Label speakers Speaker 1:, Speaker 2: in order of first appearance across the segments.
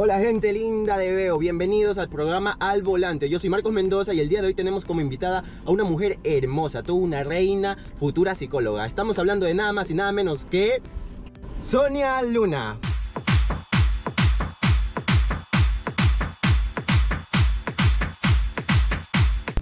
Speaker 1: Hola gente linda de Veo, bienvenidos al programa Al Volante. Yo soy Marcos Mendoza y el día de hoy tenemos como invitada a una mujer hermosa, toda una reina, futura psicóloga. Estamos hablando de nada más y nada menos que Sonia Luna.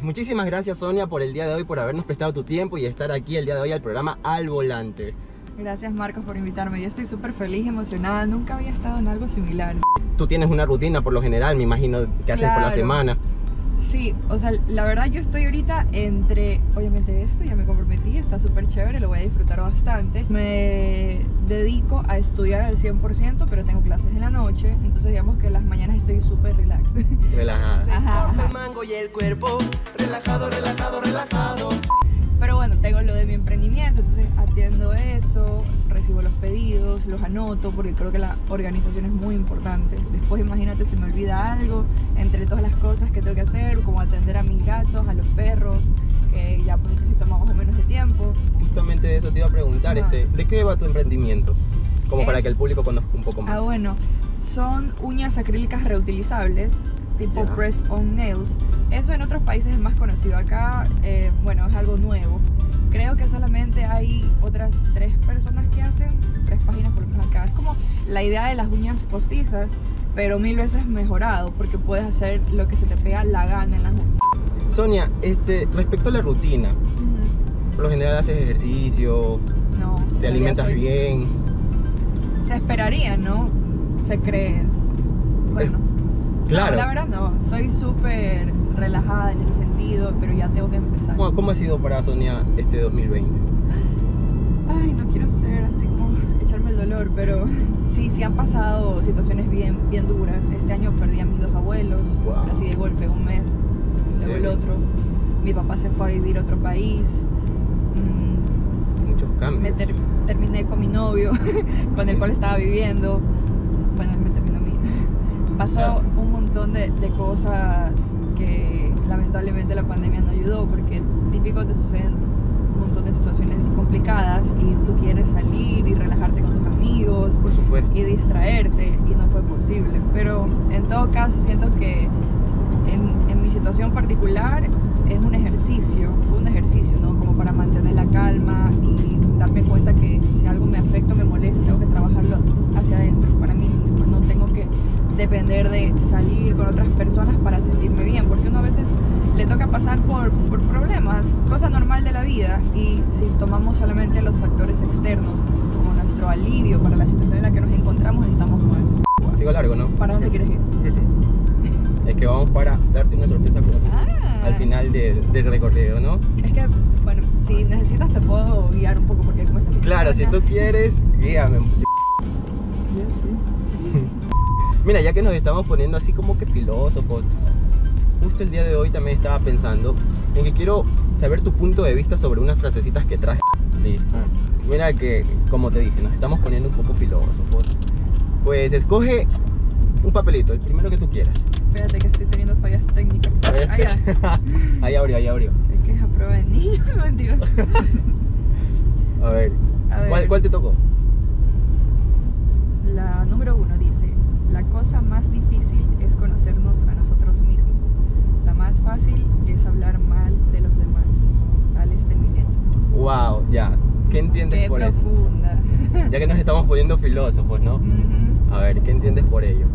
Speaker 1: Muchísimas gracias Sonia por el día de hoy, por habernos prestado tu tiempo y estar aquí el día de hoy al programa Al Volante.
Speaker 2: Gracias Marcos por invitarme. Yo estoy súper feliz emocionada. Nunca había estado en algo similar.
Speaker 1: Tú tienes una rutina por lo general, me imagino, que haces por la
Speaker 2: Claro.
Speaker 1: semana.
Speaker 2: Sí, o sea, la verdad yo estoy ahorita entre, obviamente esto, ya me comprometí, está súper chévere, lo voy a disfrutar bastante. Me dedico a estudiar al 100%, pero tengo clases en la noche, entonces digamos que las mañanas estoy súper relax.
Speaker 1: Relajada.
Speaker 3: Se
Speaker 2: Ajá, ajá.
Speaker 3: el mango y el cuerpo, relajado, relajado, relajado.
Speaker 2: Pero bueno, tengo lo de mi entonces atiendo eso, recibo los pedidos, los anoto, porque creo que la organización es muy importante. Después imagínate si me olvida algo, entre todas las cosas que tengo que hacer, como atender a mis gatos, a los perros, que ya pues eso sí toma más o menos de tiempo.
Speaker 1: Justamente de eso te iba a preguntar, este, ¿de qué va tu emprendimiento? Como para
Speaker 2: Es-
Speaker 1: que el público conozca un poco más.
Speaker 2: Ah, bueno, son uñas acrílicas reutilizables, tipo
Speaker 1: Ya.
Speaker 2: press on nails. Eso en otros países es más conocido. Acá, eh, bueno, es algo nuevo. Otras tres personas que hacen, tres páginas por lo menos acá. Es como la idea de las uñas postizas, pero mil veces mejorado, porque puedes hacer lo que se te pega la gana en las uñas.
Speaker 1: Sonia, este, respecto a la rutina, por lo general haces ejercicio,
Speaker 2: No.
Speaker 1: te alimentas
Speaker 2: soy-
Speaker 1: bien.
Speaker 2: Se esperaría, ¿no? Se cree. Bueno.
Speaker 1: Claro.
Speaker 2: No, la verdad no, soy súper relajada en ese sentido, pero ya tengo que empezar.
Speaker 1: ¿Cómo, cómo ha sido para Sonia este 2020?
Speaker 2: Ay, no quiero ser así como echarme el dolor, pero sí, sí han pasado situaciones bien, bien duras. Este año perdí a mis dos abuelos,
Speaker 1: Wow.
Speaker 2: así de golpe, un mes, luego el
Speaker 1: serio?
Speaker 2: otro. Mi papá se fue a vivir a otro país. Mm,
Speaker 1: Muchos
Speaker 2: me
Speaker 1: cambios.
Speaker 2: ter- terminé con mi novio, con el cual estaba viviendo. Bueno, me terminó a mí. Pasó un montón de, de cosas que lamentablemente la pandemia no ayudó, porque típico te suceden un montón de situaciones complicadas y tú quieres salir y relajarte con tus amigos
Speaker 1: Por supuesto.
Speaker 2: y distraerte y no fue posible. Pero en todo caso siento que en, en mi situación particular es un ejercicio, fue un ejercicio, ¿no? Como para mantener la calma y darme cuenta que si algo me afecta o me molesta, tengo que trabajarlo hacia adentro, para mí misma. No tengo que depender de salir con otras personas para sentirme bien, porque toca pasar por, por problemas, cosa normal de la vida, y si tomamos solamente los factores externos como nuestro alivio para la situación en la que nos encontramos, estamos mal.
Speaker 1: Sigo largo, ¿no?
Speaker 2: ¿Para dónde quieres ir?
Speaker 1: Es que vamos para darte una sorpresa como
Speaker 2: Ah.
Speaker 1: al final del, del recorrido, ¿no?
Speaker 2: Es que, bueno, si necesitas te puedo guiar un poco porque como esta
Speaker 1: Claro, si tú quieres, guíame.
Speaker 2: Yo sí.
Speaker 1: Mira, ya que nos estamos poniendo así como que filósofos, justo el día de hoy también estaba pensando en que quiero saber tu punto de vista sobre unas frasecitas que traje. Listo. Mira que, como te dije, nos estamos poniendo un poco filósofos. Pues escoge un papelito, el primero que tú quieras.
Speaker 2: Espérate que estoy teniendo fallas técnicas.
Speaker 1: A ver,
Speaker 2: Ah, ya.
Speaker 1: ahí abrió, ahí abrió.
Speaker 2: Es que es a prueba de niño, no mentira.
Speaker 1: A ver,
Speaker 2: A ver.
Speaker 1: ¿Cuál, cuál te tocó?
Speaker 2: La número uno dice, la cosa más difícil es conocernos a nosotros mismos. La más fácil es hablar mal de los demás. Alex de Mileto.
Speaker 1: Wow, ya. ¿Qué entiendes
Speaker 2: Qué
Speaker 1: por
Speaker 2: profunda.
Speaker 1: Ya que nos estamos poniendo filósofos, ¿no?
Speaker 2: Ujú.
Speaker 1: A ver, ¿qué entiendes por ello?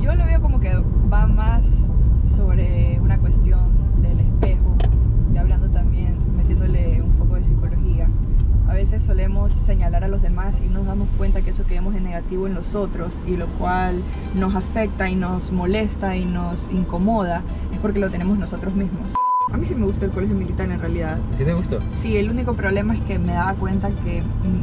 Speaker 2: Yo lo veo como que va más sobre una cuestión del espejo y hablando también, metiéndole un poco de psicología. A veces solemos señalar a los demás y nos damos cuenta que eso que vemos en negativo en los otros y lo cual nos afecta y nos molesta y nos incomoda es porque lo tenemos nosotros mismos. A mí sí me gusta el colegio militar en realidad.
Speaker 1: ¿Sí te gustó?
Speaker 2: Sí, el único problema es que me daba cuenta que mm,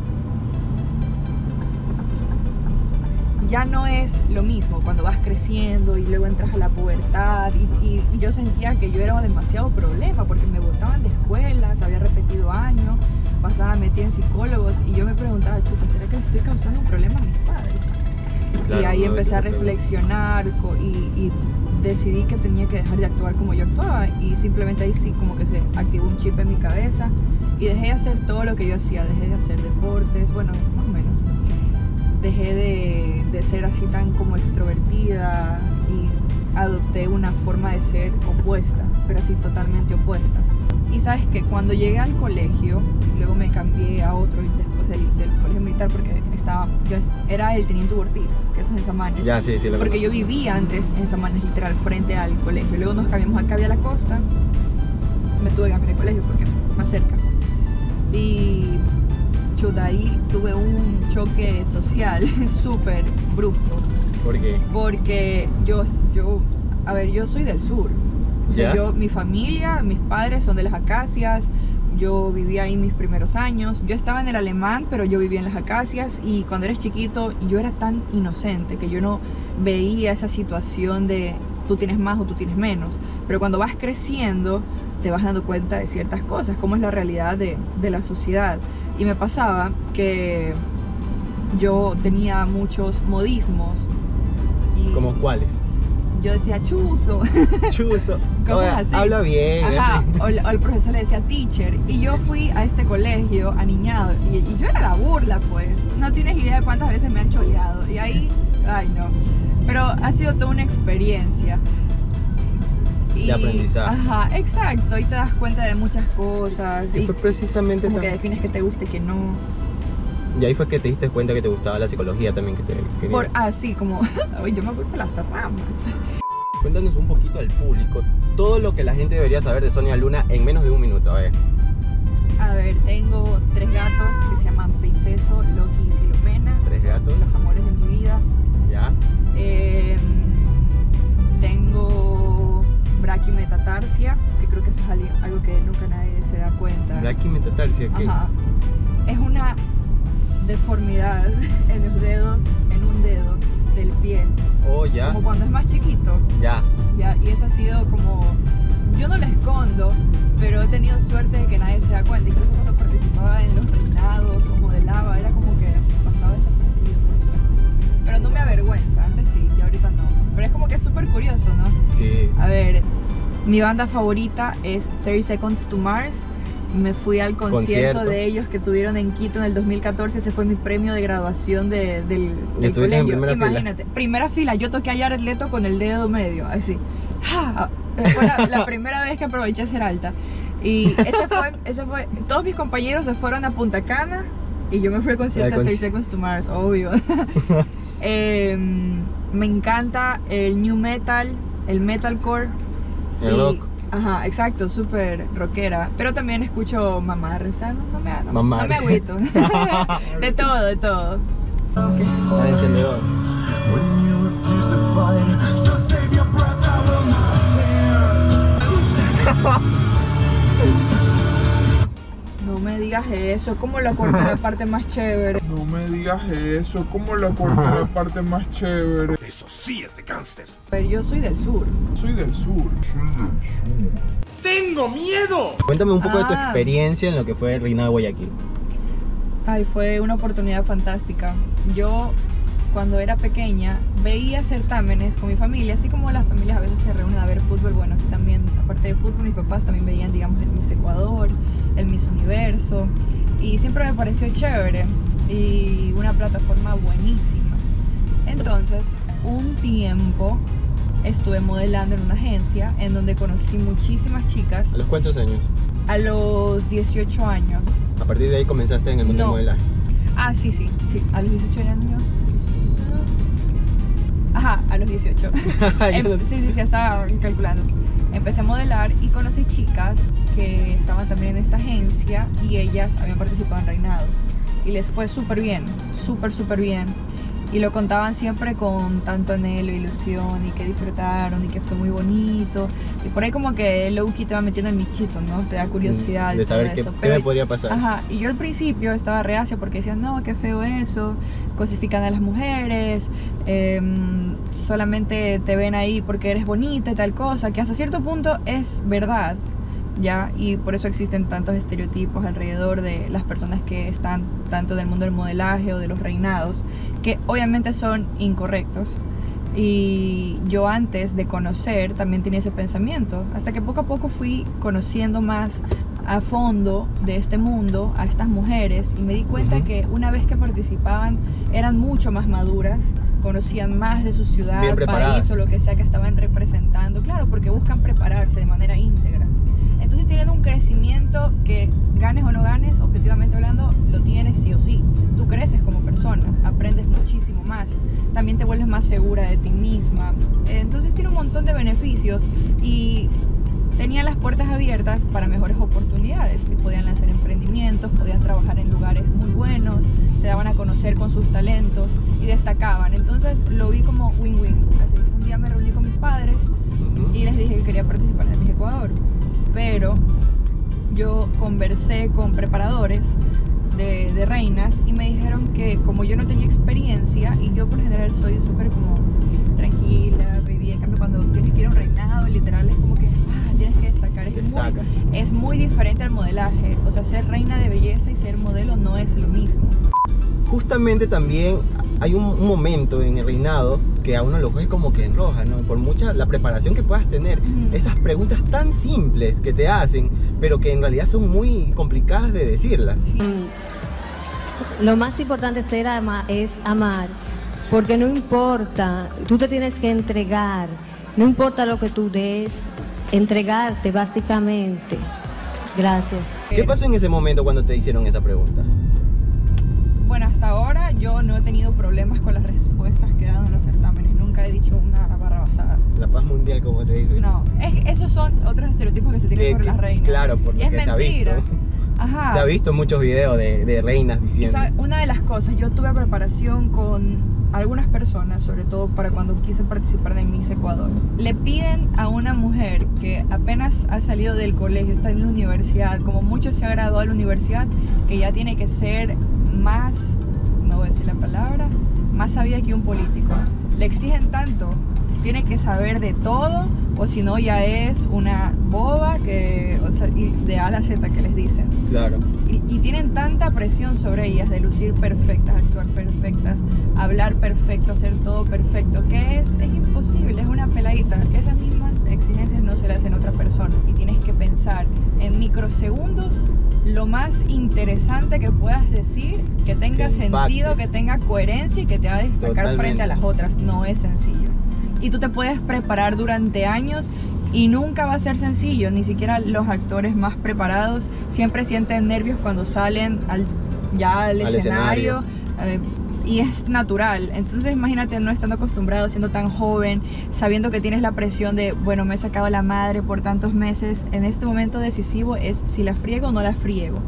Speaker 2: ya no es lo mismo cuando vas creciendo y luego entras a la pubertad y, y- y yo sentía que yo era demasiado problema porque me botaban de escuelas, había repetido años, pasaba metida en psicólogos y yo me preguntaba, chuta, ¿será que le estoy causando un problema a mis padres?
Speaker 1: Claro,
Speaker 2: y ahí empecé a reflexionar y, y decidí que tenía que dejar de actuar como yo actuaba y simplemente ahí sí como que se activó un chip en mi cabeza y dejé de hacer todo lo que yo hacía, dejé de hacer deportes, bueno, más o menos. Dejé de de ser así tan como extrovertida y adopté una forma de ser opuesta, pero así totalmente opuesta. Y sabes que cuando llegué al colegio, luego me cambié a otro y después del, del colegio militar porque estaba, yo era el teniente Ortiz, que eso es en Samanes.
Speaker 1: Ya, sí, sí, lo
Speaker 2: Porque yo vivía antes en Samanes, literal, frente al colegio. Luego nos cambiamos acá a la costa. Me tuve que cambiar de colegio porque más cerca. Y chuta, ahí tuve un choque social súper brusco.
Speaker 1: ¿Por qué?
Speaker 2: Porque yo, yo, a ver, yo soy del sur. O sea, yo, mi familia, mis padres son de las acacias. Yo vivía ahí mis primeros años. Yo estaba en el alemán, pero yo vivía en las acacias. Y cuando eres chiquito, yo era tan inocente que yo no veía esa situación de tú tienes más o tú tienes menos. Pero cuando vas creciendo, te vas dando cuenta de ciertas cosas, cómo es la realidad de, de la sociedad. Y me pasaba que yo tenía muchos modismos. Y
Speaker 1: ¿Como cuáles?
Speaker 2: Yo decía chuzo,
Speaker 1: Chuzo.
Speaker 2: Cosas así.
Speaker 1: Habla bien.
Speaker 2: Ajá,
Speaker 1: así.
Speaker 2: o, el- o el profesor le decía teacher. Y yo fui a este colegio aniñado y, y yo era la burla, pues. No tienes idea de cuántas veces me han choleado. Y ahí, ay no. Pero ha sido toda una experiencia.
Speaker 1: De aprendizaje.
Speaker 2: Ajá, exacto. Y te das cuenta de muchas cosas.
Speaker 1: Sí,
Speaker 2: y
Speaker 1: fue precisamente
Speaker 2: como que defines que te guste y que no.
Speaker 1: Y ahí fue que te diste cuenta que te gustaba la psicología también que te.
Speaker 2: Por así, como, ay, yo me voy por las ramas.
Speaker 1: Cuéntanos un poquito al público todo lo que la gente debería saber de Sonia Luna en menos de un minuto. A ver.
Speaker 2: A ver, tengo tres gatos que se llaman Princeso, Loki y Filomena.
Speaker 1: Tres gatos.
Speaker 2: Los amores de mi vida.
Speaker 1: ¿Ya?
Speaker 2: Eh, tengo braquimetatarsia, que creo que eso es algo que nunca nadie se da cuenta.
Speaker 1: Brachymetatarsia, ¿qué?
Speaker 2: Ajá. Es una deformidad en los dedos, en un dedo del pie.
Speaker 1: Oh, ya.
Speaker 2: Como cuando es más chiquito.
Speaker 1: Ya.
Speaker 2: Ya, y eso ha sido como. Yo no lo escondo, pero he tenido suerte de que nadie se da cuenta. Que cuando participaba en los reinados o modelaba, era como que pasaba desapercibido por suerte. Pero no me avergüenza, antes sí, y ahorita no. Pero es como que es súper curioso, ¿no?
Speaker 1: Sí.
Speaker 2: A ver, mi banda favorita es 30 Seconds to Mars. Me fui al concierto,
Speaker 1: Concierto.
Speaker 2: de ellos que tuvieron en Quito en el 2014. Ese fue mi premio de graduación de- del,
Speaker 1: en
Speaker 2: colegio.
Speaker 1: fila.
Speaker 2: Imagínate, primera fila. Yo toqué a Jared Leto con el dedo medio, así. ¡Ja! Fue la, la primera vez que aproveché ser alta. Y ese fue, ese fue. Todos mis compañeros se fueron a Punta Cana y yo me fui al concierto de
Speaker 1: conci-
Speaker 2: 30 Seconds to Mars, obvio. Em, me encanta el new metal, el metalcore.
Speaker 1: El
Speaker 2: y-
Speaker 1: rock.
Speaker 2: Ajá, exacto, súper rockera. Pero también escucho mamarre, o sea, no, no me, no, no
Speaker 1: Mamarre.
Speaker 2: me agüito. de todo, de todo.
Speaker 1: De encendedor.
Speaker 2: me digas eso, como la corta la parte más chévere.
Speaker 4: No me digas eso, como la corté la parte más chévere.
Speaker 3: Eso sí es de gangsters.
Speaker 2: Pero yo soy del sur.
Speaker 4: Soy del sur.
Speaker 3: ¡Tengo miedo!
Speaker 1: Cuéntame un poco de tu
Speaker 2: Ah.
Speaker 1: experiencia en lo que fue el reinado de Guayaquil.
Speaker 2: Ay, fue una oportunidad fantástica. Yo, cuando era pequeña, veía certámenes con mi familia, así como las familias a veces se reúnen a ver fútbol. Bueno, aquí también, aparte de fútbol, mis papás también veían, digamos, el Miss Ecuador, el Miss Universo. Y siempre me pareció chévere y una plataforma buenísima. Entonces, un tiempo estuve modelando en una agencia en donde conocí muchísimas chicas
Speaker 1: ¿A los cuántos años?
Speaker 2: a los 18 años.
Speaker 1: A partir de ahí comenzaste en el mundo
Speaker 2: No.
Speaker 1: del modelaje.
Speaker 2: Ah, sí, sí, sí, a los 18 años. Ajá, a los 18. Em, sí, sí, sí, estaba calculando. Empecé a modelar y conocí chicas que estaban también en esta agencia y ellas habían participado en reinados. Y les fue súper bien, súper, súper bien. Y lo contaban siempre con tanto anhelo, ilusión y que disfrutaron y que fue muy bonito. Y por ahí como que Loki te va metiendo el michito, ¿no? Te da curiosidad.
Speaker 1: Mm, De
Speaker 2: todo
Speaker 1: saber qué,
Speaker 2: eso.
Speaker 1: qué me podría pasar.
Speaker 2: Ajá, y yo al principio estaba reacia porque decían, no, qué feo eso, cosifican a las mujeres, em, solamente te ven ahí porque eres bonita y tal cosa, que hasta cierto punto es verdad, ¿ya? Y por eso existen tantos estereotipos alrededor de las personas que están tanto del mundo del modelaje o de los reinados, que obviamente son incorrectos. Y yo antes de conocer también tenía ese pensamiento, hasta que poco a poco fui conociendo más a fondo de este mundo a estas mujeres y me di cuenta
Speaker 1: Ujú.
Speaker 2: que una vez que participaban eran mucho más maduras, conocían más de su ciudad, país o lo que sea que estaban representando. Claro, porque buscan prepararse de manera íntegra. Entonces tienen un crecimiento que ganes o no ganes, objetivamente hablando, lo tienes sí o sí. Tú creces como persona, aprendes muchísimo más, también te vuelves más segura de ti misma. Entonces tiene un montón de beneficios y tenían las puertas abiertas para mejores oportunidades. Podían lanzar emprendimientos, podían trabajar en lugares muy buenos, se daban a conocer con sus talentos y destacaban. Entonces lo vi como win-win. Así, un día me reuní con mis padres y les dije que quería participar en Miss Ecuador. Pero yo conversé con preparadores de, de reinas y me dijeron que como yo no tenía experiencia y yo por general soy súper como tranquila, baby, en cambio cuando tienes que ir a un reinado, literal es como que ah, tienes que destacar. Es muy, es muy diferente al modelaje. O sea, ser reina de belleza y ser modelo no es lo mismo.
Speaker 1: Justamente también hay un, un momento en el reinado que a uno lo coge como que en roja, ¿no? Por mucha la preparación que puedas tener, esas preguntas tan simples que te hacen, pero que en realidad son muy complicadas de decirlas.
Speaker 2: Sí.
Speaker 5: Lo más importante ser ama- es amar, porque no importa, tú te tienes que entregar, no importa lo que tú des, entregarte básicamente. Gracias.
Speaker 1: ¿Qué pasó en ese momento cuando te hicieron esa pregunta?
Speaker 2: Yo no he tenido problemas con las respuestas que he dado en los certámenes. Nunca he dicho una barra basada.
Speaker 1: La paz mundial, como se dice.
Speaker 2: No, es- esos son otros estereotipos que se tienen
Speaker 1: Que-
Speaker 2: sobre
Speaker 1: que-
Speaker 2: las reinas.
Speaker 1: Claro, porque
Speaker 2: Y es
Speaker 1: se ha visto.
Speaker 2: mentira. Ajá.
Speaker 1: Se ha visto muchos videos de, de reinas diciendo.
Speaker 2: sabe, una de las cosas, yo tuve preparación con algunas personas, sobre todo para cuando quise participar de Miss Ecuador. Le piden a una mujer que apenas ha salido del colegio, está en la universidad, como mucho se ha graduado de la universidad, que ya tiene que ser sabida que un político. Le exigen tanto, tiene que saber de todo, o si no ya es una boba que, o sea, y de A a la Z que les dicen
Speaker 1: Claro.
Speaker 2: y, y tienen tanta presión sobre ellas de lucir perfectas, actuar perfectas, hablar perfecto, hacer todo perfecto, que es, es imposible, es una peladita. Esas mismas exigencias no se le hacen otra persona y tienes que pensar en microsegundos lo más interesante que puedas decir, que tenga
Speaker 1: Que
Speaker 2: sentido, que tenga coherencia y que te va a destacar frente a las otras. No es sencillo. Y tú te puedes preparar durante años y nunca va a ser sencillo, ni siquiera los actores más preparados siempre sienten nervios cuando salen al, ya al,
Speaker 1: Al
Speaker 2: escenario,
Speaker 1: escenario.
Speaker 2: Y es natural. Entonces imagínate no estando acostumbrado, siendo tan joven, sabiendo que tienes la presión de, bueno, me he sacado la madre por tantos meses, en este momento decisivo es si la friego o no la friego.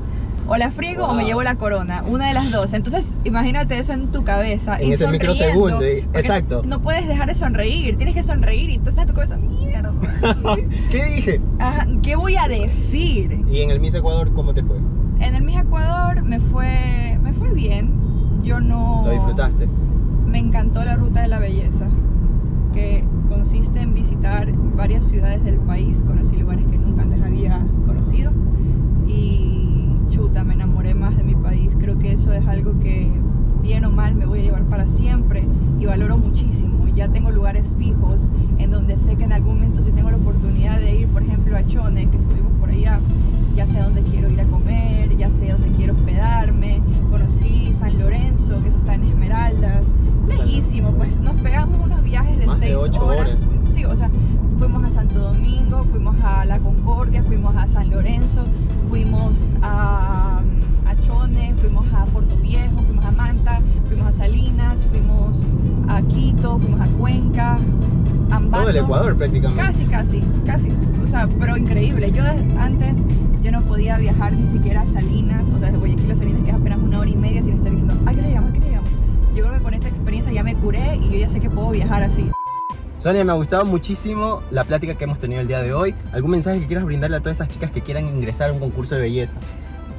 Speaker 2: O la friego o me llevo la corona, una de las dos. Entonces, imagínate eso en tu cabeza.
Speaker 1: En
Speaker 2: y
Speaker 1: ese microsegundo, exacto.
Speaker 2: No puedes dejar de sonreír, tienes que sonreír y tú estás en tu cabeza, mierda.
Speaker 1: ¿Qué dije?
Speaker 2: Ajá, ¿Qué voy a decir?
Speaker 1: ¿Y en el Miss Ecuador cómo te fue?
Speaker 2: En el Miss Ecuador me fue, me fue bien. Yo no.
Speaker 1: ¿Lo disfrutaste?
Speaker 2: Me encantó la ruta de la belleza, que consiste en visitar varias ciudades del país. Conocí lugares que nunca antes había conocido. Ambato.
Speaker 1: Todo el Ecuador prácticamente.
Speaker 2: Casi, casi, casi. O sea, pero increíble. Yo antes yo no podía viajar ni siquiera a Salinas, o sea, de Guayaquil a Salinas, que es apenas una hora y media sin estar diciendo, ay, que llegamos, que llegamos. Yo creo que con esa experiencia ya me curé y yo ya sé que puedo viajar así.
Speaker 1: Sonia, me ha gustado muchísimo la plática que hemos tenido el día de hoy. ¿Algún mensaje que quieras brindarle a todas esas chicas que quieran ingresar a un concurso de belleza?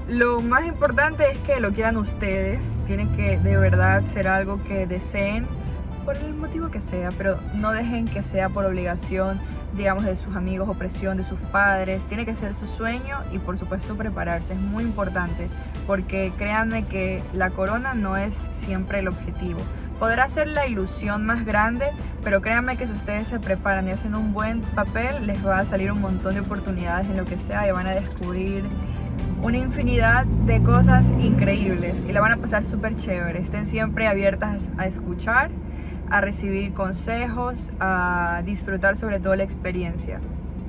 Speaker 2: Lo más importante es que lo quieran ustedes. Tiene que de verdad ser algo que deseen por el motivo que sea, pero no dejen que sea por obligación, digamos, de sus amigos o presión de sus padres. Tiene que ser su sueño y por supuesto prepararse. Es muy importante porque créanme que la corona no es siempre el objetivo. Podrá ser la ilusión más grande, pero créanme que si ustedes se preparan y hacen un buen papel, les va a salir un montón de oportunidades en lo que sea y van a descubrir una infinidad de cosas increíbles y la van a pasar súper chévere. Estén siempre abiertas a escuchar, a recibir consejos, a disfrutar sobre todo la experiencia.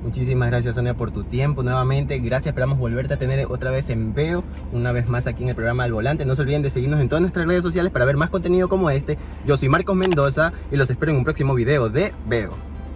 Speaker 1: Muchísimas gracias Sonia por tu tiempo nuevamente. Gracias, esperamos volverte a tener otra vez en Veo, una vez más aquí en el programa Al Volante. No se olviden de seguirnos en todas nuestras redes sociales para ver más contenido como este. Yo soy Marcos Mendoza y los espero en un próximo video de Veo.